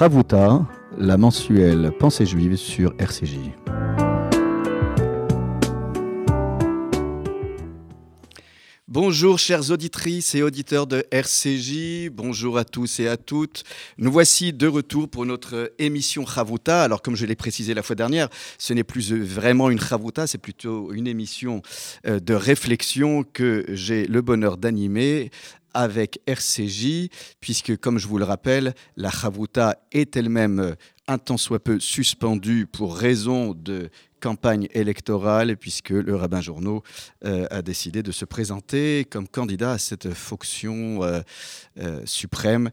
Chavouta, la mensuelle Pensée juive sur RCJ. Bonjour chères auditrices et auditeurs de RCJ, bonjour à tous et à toutes. Nous voici de retour pour notre émission Chavouta. Alors comme je l'ai précisé la fois dernière, ce n'est plus vraiment une Chavouta, c'est plutôt une émission euh, de réflexion que j'ai le bonheur d'animer avec RCJ, puisque, comme je vous le rappelle, la Chavouta est elle-même euh, un tant soit peu suspendue pour raison de campagne électorale, puisque le rabbin Journaux euh, a décidé de se présenter comme candidat à cette fonction euh, suprême,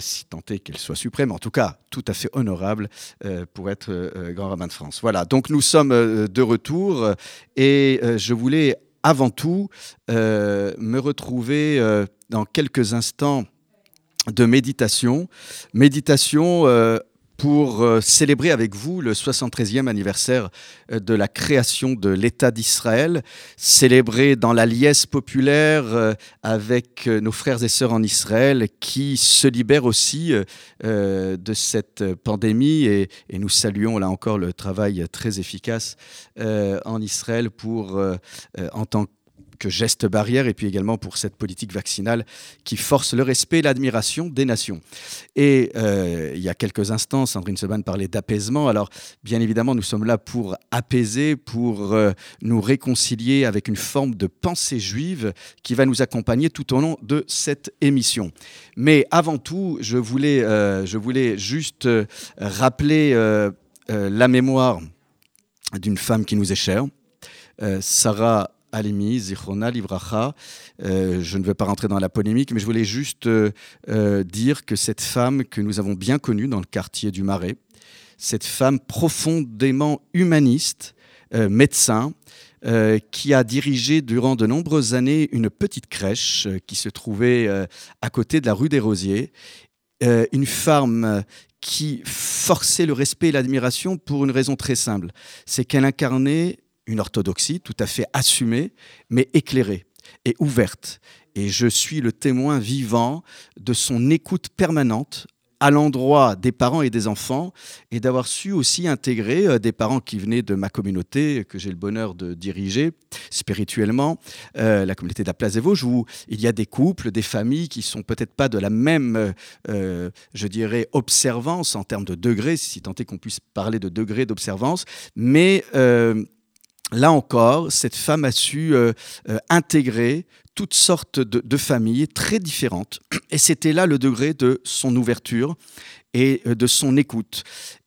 si tant est qu'elle soit suprême, en tout cas tout à fait honorable pour être grand rabbin de France. Voilà, donc nous sommes de retour et je voulais avant tout me retrouver dans quelques instants de méditation. Méditation euh, pour euh, célébrer avec vous le 73e anniversaire euh, de la création de l'État d'Israël, célébrer dans la liesse populaire avec nos frères et sœurs en Israël qui se libèrent aussi de cette pandémie. Et, nous saluons là encore le travail très efficace en Israël pour, en tant que geste barrière et puis également pour cette politique vaccinale qui force le respect et l'admiration des nations. Et euh, il y a quelques instants, Sandrine Seban parlait d'apaisement. Alors, bien évidemment, nous sommes là pour apaiser, pour euh, nous réconcilier avec une forme de pensée juive qui va nous accompagner tout au long de cette émission. Mais avant tout, je voulais, euh, je voulais juste rappeler la mémoire d'une femme qui nous est chère, Sarah Alimi, Zichrona, Livracha. Euh, je ne veux pas rentrer dans la polémique, mais je voulais juste euh, euh, dire que cette femme que nous avons bien connue dans le quartier du Marais, cette femme profondément humaniste, médecin, qui a dirigé durant de nombreuses années une petite crèche qui se trouvait à côté de la rue des Rosiers, une femme qui forçait le respect et l'admiration pour une raison très simple, c'est qu'elle incarnait une orthodoxie tout à fait assumée, mais éclairée et ouverte. Et je suis le témoin vivant de son écoute permanente à l'endroit des parents et des enfants, et d'avoir su aussi intégrer euh, des parents qui venaient de ma communauté, que j'ai le bonheur de diriger spirituellement, euh, la communauté de la Vosges, où il y a des couples, des familles qui sont peut-être pas de la même, euh, je dirais, observance en termes de degrés, si tant est qu'on puisse parler de degrés d'observance, mais là encore, cette femme a su euh, euh, intégrer toutes sortes de, familles très différentes. Et c'était là le degré de son ouverture et euh, de son écoute.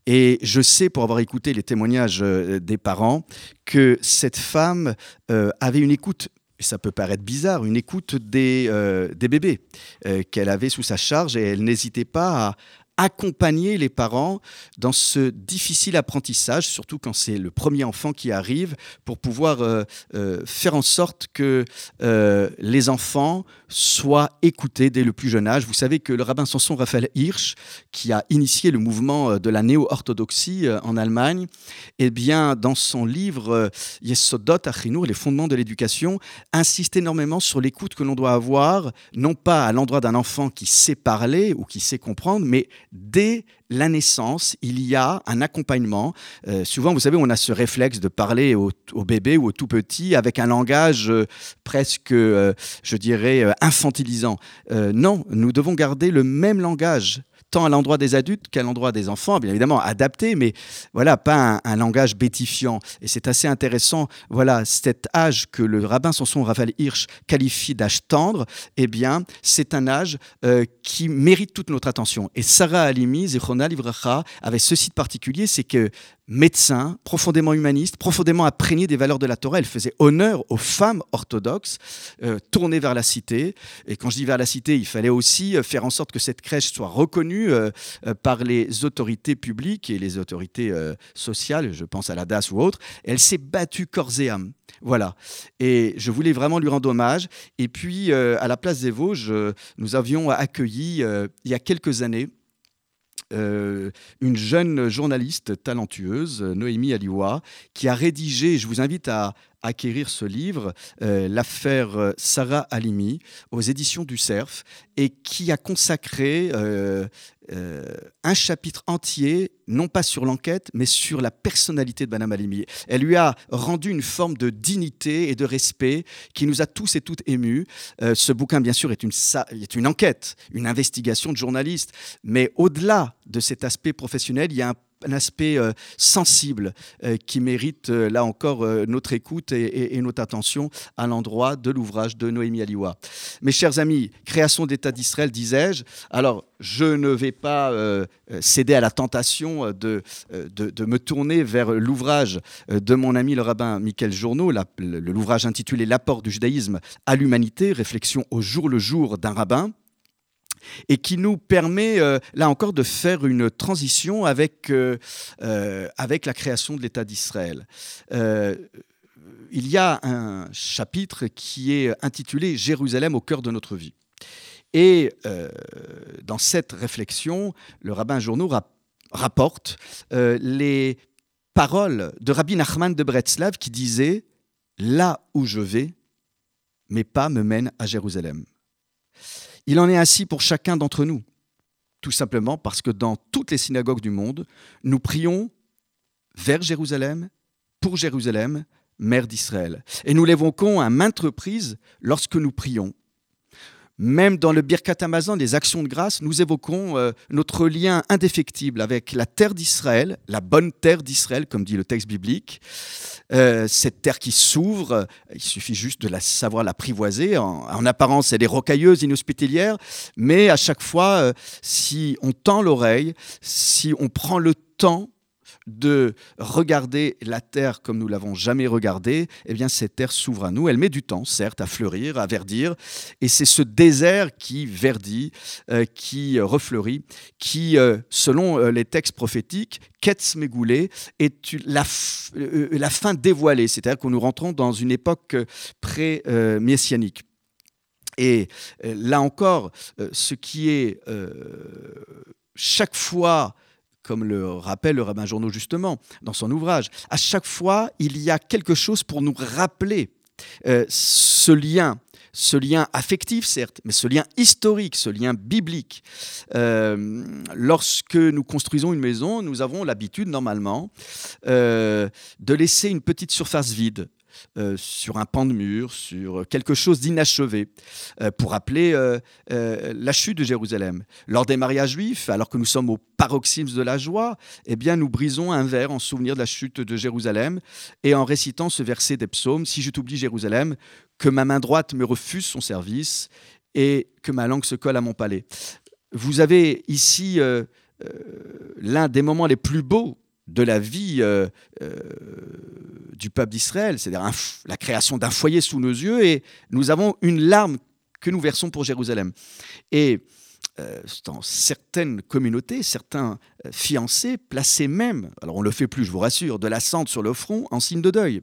Et je sais, pour avoir écouté les témoignages des parents, que cette femme avait une écoute et ça peut paraître bizarre, une écoute des, des bébés qu'elle avait sous sa charge et elle n'hésitait pas à, accompagner les parents dans ce difficile apprentissage, surtout quand c'est le premier enfant qui arrive, pour pouvoir euh, euh, faire en sorte que euh, les enfants soient écoutés dès le plus jeune âge. Vous savez que le rabbin Samson Raphaël Hirsch, qui a initié le mouvement de la néo-orthodoxie en Allemagne, eh bien, dans son livre Yesodot Achinour, les fondements de l'éducation, insiste énormément sur l'écoute que l'on doit avoir, non pas à l'endroit d'un enfant qui sait parler ou qui sait comprendre, mais dès la naissance, il y a un accompagnement. Euh, souvent, vous savez, on a ce réflexe de parler au, bébé ou au tout petit avec un langage euh, presque, euh, je dirais, infantilisant. non, nous devons garder le même langage à l'endroit des adultes qu'à l'endroit des enfants, bien évidemment adapté, mais voilà, pas un, langage bétifiant. Et c'est assez intéressant, voilà, cet âge que le rabbin Samson Raphaël Hirsch qualifie d'âge tendre, eh bien, c'est un âge euh, qui mérite toute notre attention. Et Sarah Alimi, Zechona Livracha, avait ceci de particulier, c'est que médecin, profondément humaniste, profondément imprégné des valeurs de la Torah. Elle faisait honneur aux femmes orthodoxes, euh, tournées vers la cité. Et quand je dis vers la cité, il fallait aussi euh, faire en sorte que cette crèche soit reconnue euh, par les autorités publiques et les autorités sociales, je pense à la DAS ou autres. Elle s'est battue corps et âme. Voilà. Et je voulais vraiment lui rendre hommage. Et puis, à la place des Vosges, nous avions accueilli, il y a quelques années, euh, une jeune journaliste talentueuse, Noémie Aliwa, qui a rédigé, je vous invite à, acquérir ce livre, l'affaire Sarah Halimi, aux éditions du Cerf, et qui a consacré un chapitre entier, non pas sur l'enquête, mais sur la personnalité de Madame Halimi. Elle lui a rendu une forme de dignité et de respect qui nous a tous et toutes émus. ce bouquin, bien sûr, est une, est une enquête, une investigation de journalistes, mais au-delà de cet aspect professionnel, il y a un un aspect euh, sensible euh, qui mérite euh, là encore notre écoute et, notre attention à l'endroit de l'ouvrage de Noémie Aliwa. Mes chers amis, création d'État d'Israël, disais-je. Alors, je ne vais pas céder à la tentation de, me tourner vers l'ouvrage de mon ami le rabbin Michael Journeau, l'ouvrage intitulé L'apport du judaïsme à l'humanité, réflexion au jour le jour d'un rabbin et qui nous permet, euh, là encore, de faire une transition avec, euh, euh, avec la création de l'État d'Israël. il y a un chapitre qui est intitulé Jérusalem au cœur de notre vie. Et dans cette réflexion, le rabbin Journeau rapporte les paroles de Rabbi Nachman de Bretzlav qui disait Là où je vais, mes pas me mènent à Jérusalem. Il en est ainsi pour chacun d'entre nous, tout simplement parce que dans toutes les synagogues du monde, nous prions vers Jérusalem, pour Jérusalem, mère d'Israël. Et nous l'évoquons à maintes reprises lorsque nous prions. Même dans le Birkat Amazon, des actions de grâce, nous évoquons euh, notre lien indéfectible avec la terre d'Israël, la bonne terre d'Israël, comme dit le texte biblique. Euh, cette terre qui s'ouvre, il suffit juste de la savoir l'apprivoiser. En, apparence, elle est rocailleuse, inhospitalière, mais à chaque fois, euh, si on tend l'oreille, si on prend le temps de regarder la terre comme nous l'avons jamais regardée, eh bien cette terre s'ouvre à nous. Elle met du temps, certes, à fleurir, à verdir, et c'est ce désert qui verdit, euh, qui refleurit, qui, euh, selon euh, les textes prophétiques, Ketz Megoulé est la, la fin dévoilée, c'est-à-dire que nous rentrons dans une époque pré-messianique. Et là encore, ce qui est chaque fois comme le rappelle le rabbin Journaux justement dans son ouvrage. À chaque fois, il y a quelque chose pour nous rappeler euh, ce lien, ce lien affectif certes, mais ce lien historique, ce lien biblique. Euh, lorsque nous construisons une maison, nous avons l'habitude normalement euh, de laisser une petite surface vide. Euh, sur un pan de mur, sur quelque chose d'inachevé, euh, pour rappeler euh, la chute de Jérusalem. Lors des mariages juifs, alors que nous sommes au paroxysme de la joie, eh bien, nous brisons un verre en souvenir de la chute de Jérusalem et en récitant ce verset des psaumes, Si je t'oublie Jérusalem, que ma main droite me refuse son service et que ma langue se colle à mon palais. Vous avez ici l'un des moments les plus beaux de la vie euh, euh, du peuple d'Israël, c'est-à-dire la création d'un foyer sous nos yeux, et nous avons une larme que nous versons pour Jérusalem. Et euh, dans certaines communautés, certains fiancés plaçaient même, alors on ne le fait plus, je vous rassure, de la cendre sur le front en signe de deuil.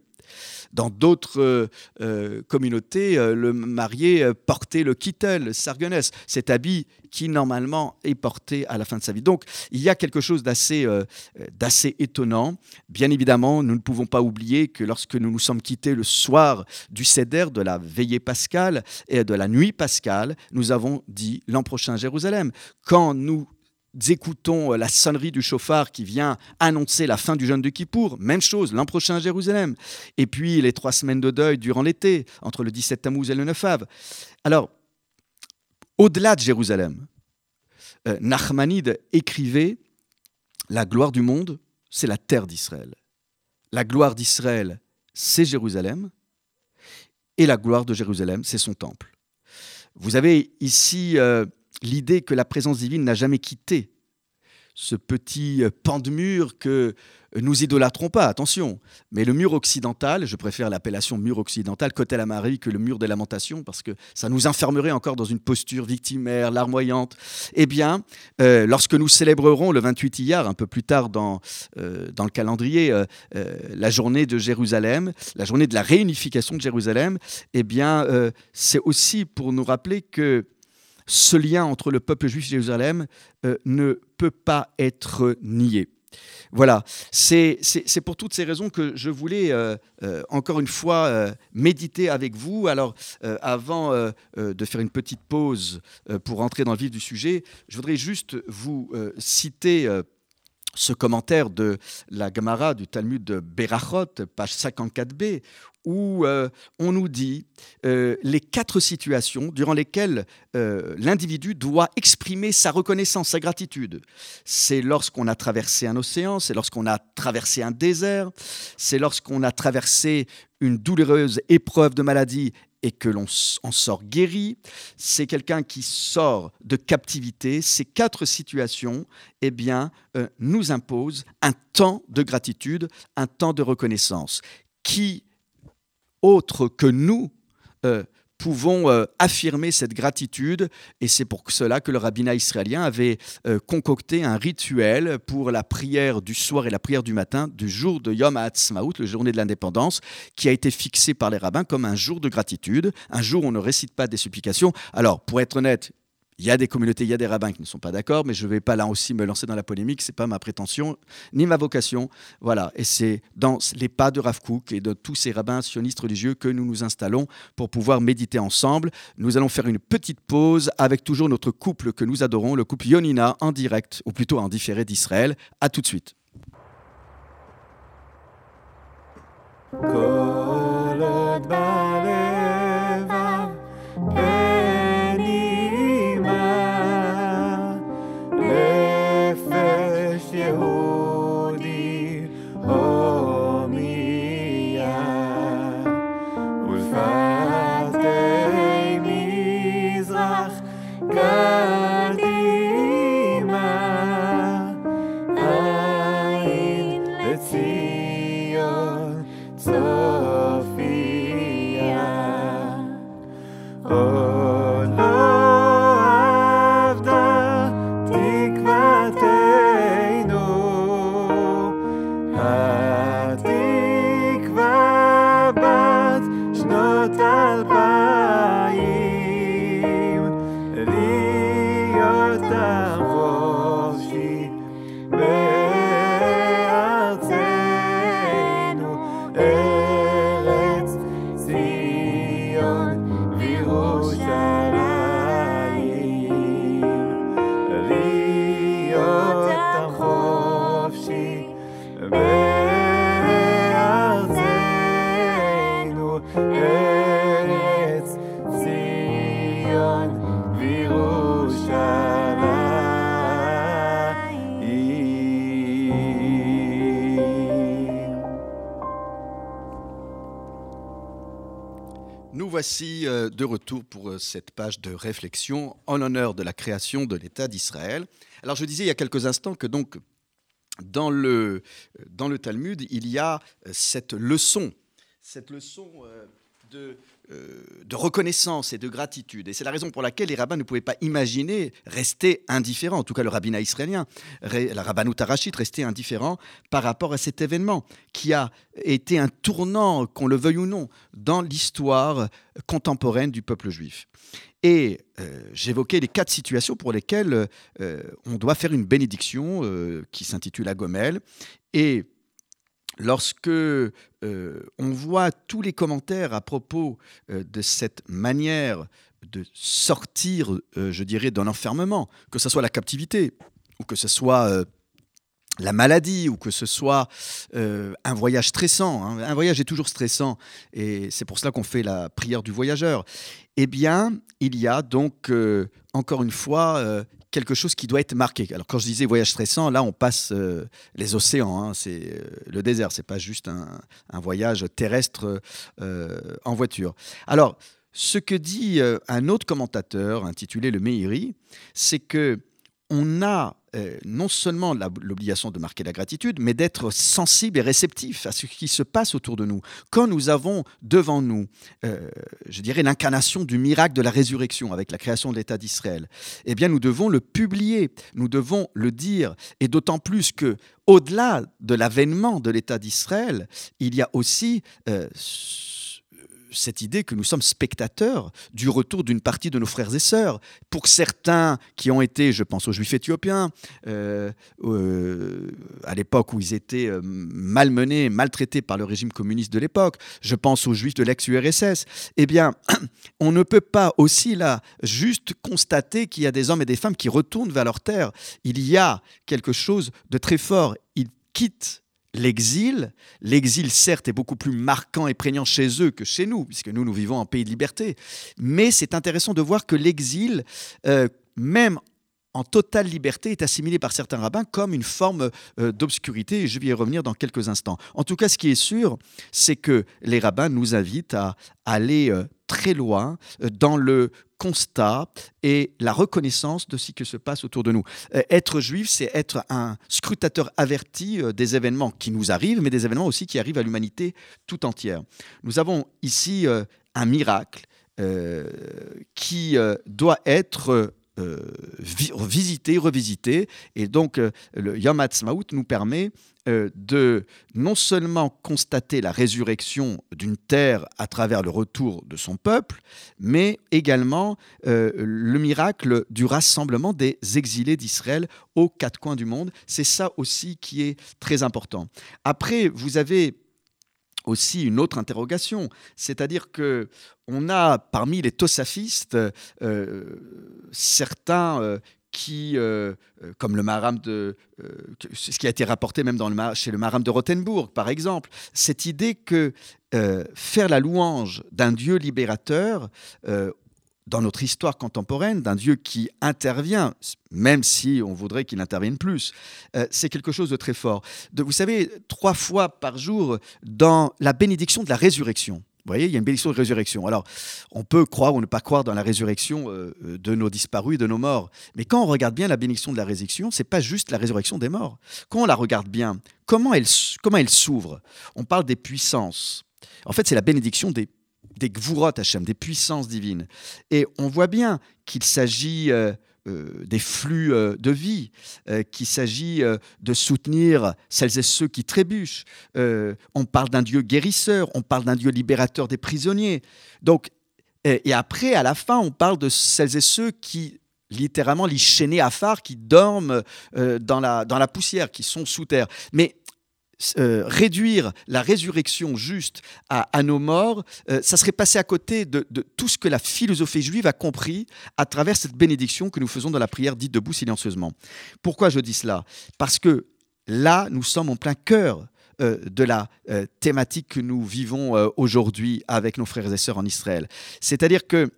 Dans d'autres euh, euh, communautés, euh, le marié portait le kittel, le sargonès, cet habit qui normalement est porté à la fin de sa vie. Donc il y a quelque chose d'assez étonnant. Bien évidemment, nous ne pouvons pas oublier que lorsque nous nous sommes quittés le soir du Seder, de la veillée pascale et de la nuit pascale, nous avons dit l'an prochain Jérusalem. Quand nous écoutons euh, la sonnerie du chauffard qui vient annoncer la fin du jeûne de Kippour. Même chose, l'an prochain à Jérusalem. Et puis les trois semaines de deuil durant l'été, entre le 17 Tammuz et le 9 Av. Alors, au-delà de Jérusalem, euh, écrivait La gloire du monde, c'est la terre d'Israël. La gloire d'Israël, c'est Jérusalem. Et la gloire de Jérusalem, c'est son temple. Vous avez ici. Euh, l'idée que la présence divine n'a jamais quitté ce petit pan de mur que nous idolâtrons pas, attention. Mais le mur occidental, je préfère l'appellation mur occidental, côté la Marie, que le mur des lamentations, parce que ça nous enfermerait encore dans une posture victimaire, larmoyante. Eh bien, euh, lorsque nous célébrerons le 28 Iyar, un peu plus tard dans, euh, dans le calendrier, euh, la journée de Jérusalem, la journée de la réunification de Jérusalem, eh bien, c'est aussi pour nous rappeler que ce lien entre le peuple juif et Jérusalem euh, ne peut pas être nié. Voilà, c'est pour toutes ces raisons que je voulais euh, euh, encore une fois méditer avec vous. Alors, avant de faire une petite pause pour entrer dans le vif du sujet, je voudrais juste vous citer ce commentaire de la Gemara du Talmud de Berachot, page 54b, où euh, on nous dit euh, les quatre situations durant lesquelles euh, l'individu doit exprimer sa reconnaissance, sa gratitude. C'est lorsqu'on a traversé un océan, c'est lorsqu'on a traversé un désert, c'est lorsqu'on a traversé une douloureuse épreuve de maladie et que l'on en sort guéri, c'est quelqu'un qui sort de captivité. Ces quatre situations, eh euh, nous imposent un temps de gratitude, un temps de reconnaissance. Qui, autre que nous, euh, pouvons euh, affirmer cette gratitude. Et c'est pour cela que le rabbinat israélien avait euh, concocté un rituel pour la prière du soir et la prière du matin du jour de Yom HaAtzmaut, le journée de l'indépendance, qui a été fixé par les rabbins comme un jour de gratitude, un jour où on ne récite pas des supplications. Alors, pour être honnête, il y a des communautés, il y a des rabbins qui ne sont pas d'accord, mais je ne vais pas là aussi me lancer dans la polémique, ce n'est pas ma prétention, ni ma vocation. Voilà, et c'est dans les pas de Rav Kook et de tous ces rabbins sionistes religieux que nous nous installons pour pouvoir méditer ensemble. Nous allons faire une petite pause avec toujours notre couple que nous adorons, le couple Yonina, en direct, ou plutôt en différé d'Israël. À tout de suite. Euh, de retour pour euh, cette page de réflexion en l'honneur de la création de l'État d'Israël. Alors je disais il y a quelques instants que donc dans le, dans le Talmud, il y a euh, cette leçon, cette leçon de euh, de reconnaissance et de gratitude. Et c'est la raison pour laquelle les rabbins ne pouvaient pas imaginer rester indifférents, en tout cas le rabbinat israélien, la rabbanout arachite, rester indifférent par rapport à cet événement qui a été un tournant, qu'on le veuille ou non, dans l'histoire contemporaine du peuple juif. Et euh, j'évoquais les quatre situations pour lesquelles euh, on doit faire une bénédiction qui s'intitule Agomel. Et lorsque euh, on voit tous les commentaires à propos euh, de cette manière de sortir, euh, je dirais, d'un enfermement, que ce soit la captivité, ou que ce soit la maladie, ou que ce soit un voyage stressant, hein, un voyage est toujours stressant, et c'est pour cela qu'on fait la prière du voyageur, eh bien, il y a donc, encore une fois, quelque chose qui doit être marqué. Alors quand je disais voyage stressant, là on passe euh, les océans, hein, c'est euh, le désert, c'est pas juste un, voyage terrestre euh, en voiture. Alors ce que dit un autre commentateur intitulé Le Meiri, c'est que on a euh, non seulement l'obligation de marquer la gratitude, mais d'être sensible et réceptif à ce qui se passe autour de nous. Quand nous avons devant nous, euh, je dirais, l'incarnation du miracle de la résurrection avec la création de l'État d'Israël, eh bien, nous devons le publier, nous devons le dire, et d'autant plus que, au-delà de l'avènement de l'État d'Israël, il y a aussi euh, cette idée que nous sommes spectateurs du retour d'une partie de nos frères et sœurs. Pour certains qui ont été, je pense aux juifs éthiopiens, euh, euh, à l'époque où ils étaient malmenés, maltraités par le régime communiste de l'époque, je pense aux juifs de l'ex-URSS, eh bien, on ne peut pas aussi là juste constater qu'il y a des hommes et des femmes qui retournent vers leur terre. Il y a quelque chose de très fort. Ils quittent l'exil. L'exil, certes, est beaucoup plus marquant et prégnant chez eux que chez nous, puisque nous, nous vivons en pays de liberté. Mais c'est intéressant de voir que l'exil, euh, même en totale liberté, est assimilé par certains rabbins comme une forme euh, d'obscurité, je vais y revenir dans quelques instants. En tout cas, ce qui est sûr, c'est que les rabbins nous invitent à aller euh, très loin dans le constat et la reconnaissance de ce qui se passe autour de nous. Euh, être juif, c'est être un scrutateur averti euh, des événements qui nous arrivent, mais des événements aussi qui arrivent à l'humanité tout entière. Nous avons ici euh, un miracle qui doit être euh, visiter, revisiter. Et donc, euh, le Yom Ha'atzmaut nous permet euh, de non seulement constater la résurrection d'une terre à travers le retour de son peuple, mais également le miracle du rassemblement des exilés d'Israël aux quatre coins du monde. C'est ça aussi qui est très important. Après, vous avez aussi une autre interrogation, c'est-à-dire que on a parmi les tosafistes euh, certains euh, qui, euh, comme le maram de, ce qui a été rapporté même dans le, chez le maram de Rothenburg, par exemple, cette idée que faire la louange d'un Dieu libérateur dans notre histoire contemporaine, d'un Dieu qui intervient, même si on voudrait qu'il intervienne plus, euh, c'est quelque chose de très fort. Vous savez, trois fois par jour, dans la bénédiction de la résurrection, vous voyez, il y a une bénédiction de résurrection. Alors, on peut croire ou ne pas croire dans la résurrection euh, euh, de nos disparus et de nos morts. Mais quand on regarde bien la bénédiction de la résurrection, c'est pas juste la résurrection des morts. Quand on la regarde bien, comment elle, comment elle s'ouvre? On parle des puissances. En fait, c'est la bénédiction des des gvurot Hachem, des puissances divines. Et on voit bien qu'il s'agit euh, euh, des flux euh, de vie, qu'il s'agit de soutenir celles et ceux qui trébuchent. on parle d'un Dieu guérisseur, on parle d'un Dieu libérateur des prisonniers. Donc, et, après, à la fin, on parle de celles et ceux qui littéralement les à phare qui dorment dans, la, dans la poussière, qui sont sous terre. Mais euh, réduire la résurrection juste à, nos morts, euh, ça serait passer à côté de, tout ce que la philosophie juive a compris à travers cette bénédiction que nous faisons dans la prière dite debout silencieusement. Pourquoi je dis cela? Parce que là, nous sommes en plein cœur euh, de la thématique que nous vivons aujourd'hui avec nos frères et sœurs en Israël. C'est-à-dire que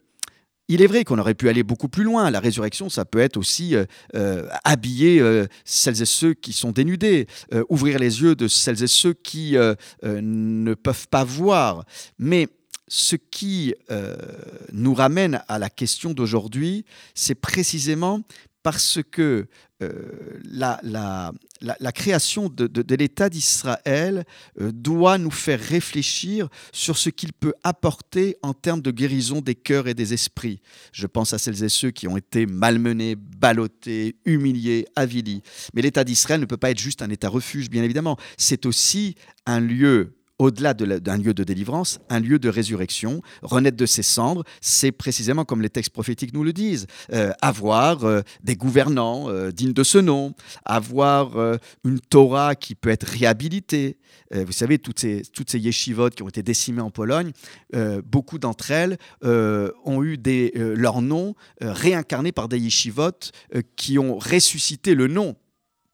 il est vrai qu'on aurait pu aller beaucoup plus loin. La résurrection, ça peut être aussi euh, euh, habiller euh, celles et ceux qui sont dénudés, ouvrir les yeux de celles et ceux qui ne peuvent pas voir. Mais ce qui nous ramène à la question d'aujourd'hui, c'est précisément parce que euh, la, création de, l'État d'Israël euh, doit nous faire réfléchir sur ce qu'il peut apporter en termes de guérison des cœurs et des esprits. Je pense à celles et ceux qui ont été malmenés, ballottés, humiliés, avilis. Mais l'État d'Israël ne peut pas être juste un État refuge, bien évidemment. C'est aussi un lieu au-delà d'un lieu de délivrance, un lieu de résurrection, renaître de ses cendres, c'est précisément comme les textes prophétiques nous le disent, euh, avoir euh, des gouvernants euh, dignes de ce nom, avoir une Torah qui peut être réhabilitée. vous savez, toutes ces, toutes ces yeshivot qui ont été décimées en Pologne, beaucoup d'entre elles ont eu des, leur nom réincarné par des yeshivot qui ont ressuscité le nom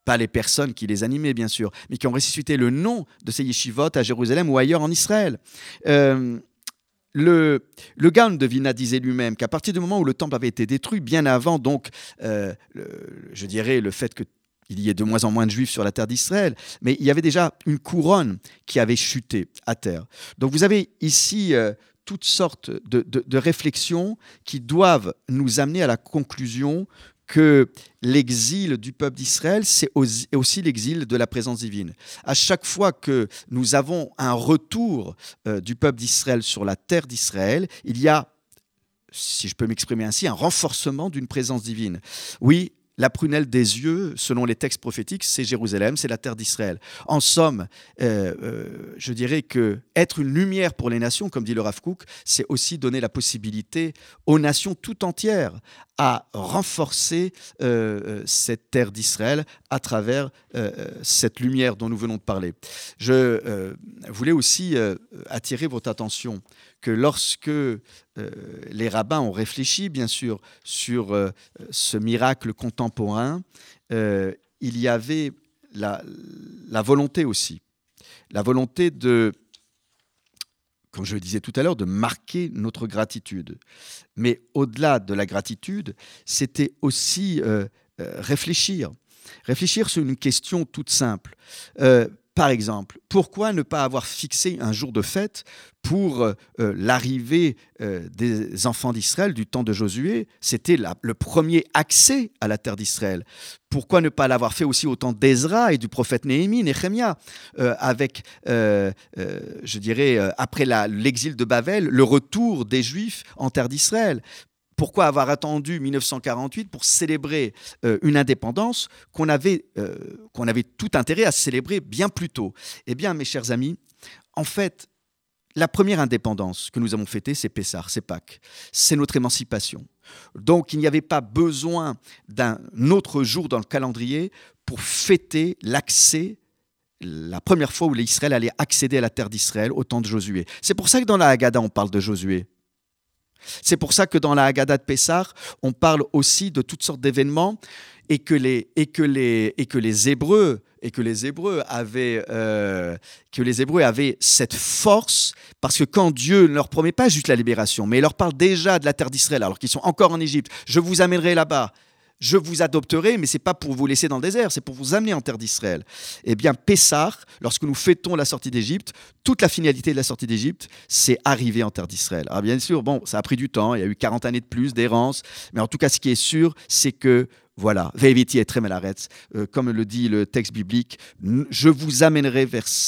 pas les personnes qui les animaient bien sûr, mais qui ont ressuscité le nom de ces yeshivot à Jérusalem ou ailleurs en Israël. Euh, le, le Gaon de Vina disait lui-même qu'à partir du moment où le temple avait été détruit, bien avant donc, euh, je dirais, le fait qu'il y ait de moins en moins de juifs sur la terre d'Israël, mais il y avait déjà une couronne qui avait chuté à terre. Donc vous avez ici euh, toutes sortes de, de, réflexions qui doivent nous amener à la conclusion que l'exil du peuple d'Israël, c'est aussi l'exil de la présence divine. À chaque fois que nous avons un retour euh, du peuple d'Israël sur la terre d'Israël, il y a, si je peux m'exprimer ainsi, un renforcement d'une présence divine. Oui, la prunelle des yeux, selon les textes prophétiques, c'est Jérusalem, c'est la terre d'Israël. En somme, euh, euh, je dirais que être une lumière pour les nations, comme dit le Rav Kook, c'est aussi donner la possibilité aux nations tout entières à renforcer euh, cette terre d'Israël à travers cette lumière dont nous venons de parler. Je voulais aussi attirer votre attention que lorsque euh, les rabbins ont réfléchi, bien sûr, sur euh, ce miracle contemporain, euh, il y avait la, volonté aussi, la volonté de, comme je le disais tout à l'heure, de marquer notre gratitude. Mais au-delà de la gratitude, c'était aussi réfléchir. Réfléchir sur une question toute simple. Par exemple, pourquoi ne pas avoir fixé un jour de fête pour euh, euh, l'arrivée euh, des enfants d'Israël du temps de Josué? C'était le premier accès à la terre d'Israël. Pourquoi ne pas l'avoir fait aussi au temps d'Ezra et du prophète Néhémie, Néhémia, avec, je dirais, après l'exil de Babel, le retour des Juifs en terre d'Israël? Pourquoi avoir attendu 1948 pour célébrer euh, une indépendance qu'on avait, euh, avait tout intérêt à célébrer bien plus tôt? Eh bien, mes chers amis, en fait, la première indépendance que nous avons fêtée, c'est Pessah, c'est Pâques, c'est notre émancipation. Donc il n'y avait pas besoin d'un autre jour dans le calendrier pour fêter l'accès la première fois où l'Israël allait accéder à la terre d'Israël au temps de Josué. C'est pour ça que dans la Haggadah, on parle de Josué. C'est pour ça que dans la Haggadah de Pessah, on parle aussi de toutes sortes d'événements et que les, et que les, et que les Hébreux et que les Hébreux avaient euh, que les Hébreux avaient cette force parce que quand Dieu ne leur promet pas juste la libération, mais il leur parle déjà de la terre d'Israël alors qu'ils sont encore en Égypte, je vous amènerai là-bas je vous adopterai, mais ce n'est pas pour vous laisser dans le désert, c'est pour vous amener en terre d'Israël. Eh bien, Pessah, lorsque nous fêtons la sortie d'Égypte, toute la finalité de la sortie d'Égypte, c'est arriver en terre d'Israël. Alors bien sûr, bon, ça a pris du temps, il y a eu 40 années de plus d'errance, mais en tout cas, ce qui est sûr, c'est que voilà, Veviti est très malaretz, euh, comme le dit le texte biblique, je vous amènerai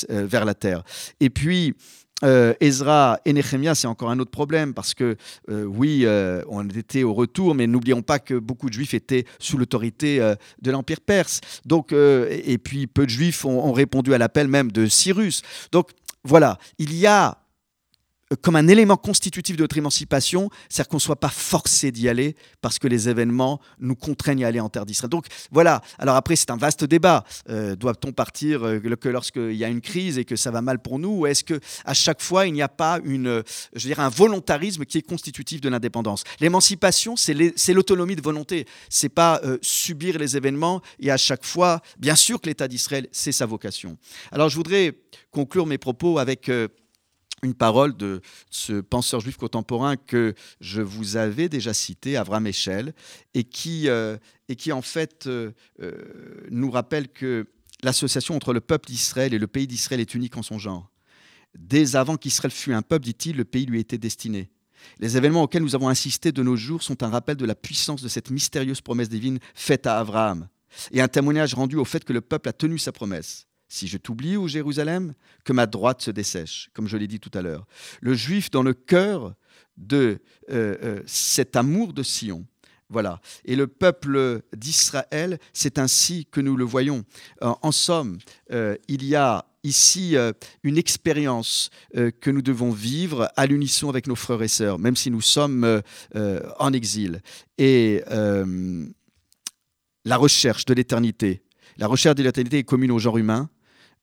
euh, vers la terre. Et puis, euh, Ezra et Nehemia, c'est encore un autre problème parce que euh, oui, euh, on était au retour, mais n'oublions pas que beaucoup de Juifs étaient sous l'autorité de l'Empire perse. Donc, et puis peu de Juifs ont répondu à l'appel même de Cyrus. Donc voilà, il y a comme un élément constitutif de notre émancipation, c'est-à-dire qu'on ne soit pas forcé d'y aller parce que les événements nous contraignent à aller en terre d'Israël. Donc voilà, alors après c'est un vaste débat. Euh, doit-on partir euh, que lorsqu'il y a une crise et que ça va mal pour nous ou est-ce qu'à chaque fois il n'y a pas une, je veux un volontarisme qui est constitutif de l'indépendance? L'émancipation, c'est l'autonomie de volonté. C'est pas euh, subir les événements et à chaque fois, bien sûr que l'État d'Israël, c'est sa vocation. Alors je voudrais conclure mes propos avec une parole de ce penseur juif contemporain que je vous avais déjà cité, Avram Echel, et qui, euh, et qui en fait euh, euh, nous rappelle que l'association entre le peuple d'Israël et le pays d'Israël est unique en son genre. Dès avant qu'Israël fût un peuple, dit-il, le pays lui était destiné. Les événements auxquels nous avons insisté de nos jours sont un rappel de la puissance de cette mystérieuse promesse divine faite à Abraham, et un témoignage rendu au fait que le peuple a tenu sa promesse. Si je t'oublie, ô Jérusalem, que ma droite se dessèche, comme je l'ai dit tout à l'heure. Le juif dans le cœur de euh, euh, cet amour de Sion. Voilà. Et le peuple d'Israël, c'est ainsi que nous le voyons. En, somme, euh, il y a ici une expérience que nous devons vivre à l'unisson avec nos frères et sœurs, même si nous sommes en exil. Et la recherche de l'éternité, la recherche de l'éternité est commune au genre humain,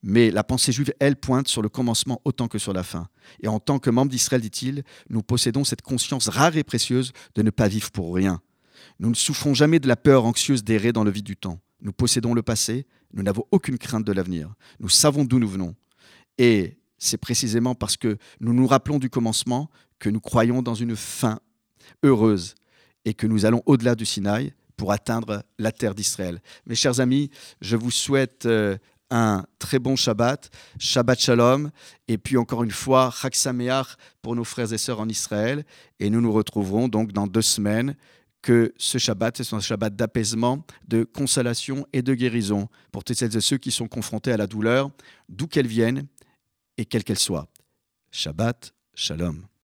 mais la pensée juive, elle, pointe sur le commencement autant que sur la fin. Et en tant que membre d'Israël, dit-il, nous possédons cette conscience rare et précieuse de ne pas vivre pour rien. Nous ne souffrons jamais de la peur anxieuse d'errer dans le vide du temps. Nous possédons le passé, nous n'avons aucune crainte de l'avenir. Nous savons d'où nous venons. Et c'est précisément parce que nous nous rappelons du commencement que nous croyons dans une fin heureuse et que nous allons au-delà du Sinaï pour atteindre la terre d'Israël. Mes chers amis, je vous souhaite euh, un très bon Shabbat, Shabbat Shalom, et puis encore une fois, Chag Sameach pour nos frères et sœurs en Israël. Et nous nous retrouverons donc dans deux semaines. Que ce Shabbat, c'est un Shabbat d'apaisement, de consolation et de guérison pour toutes celles et ceux qui sont confrontés à la douleur, d'où qu'elle vienne et quelle qu'elle soit. Shabbat Shalom.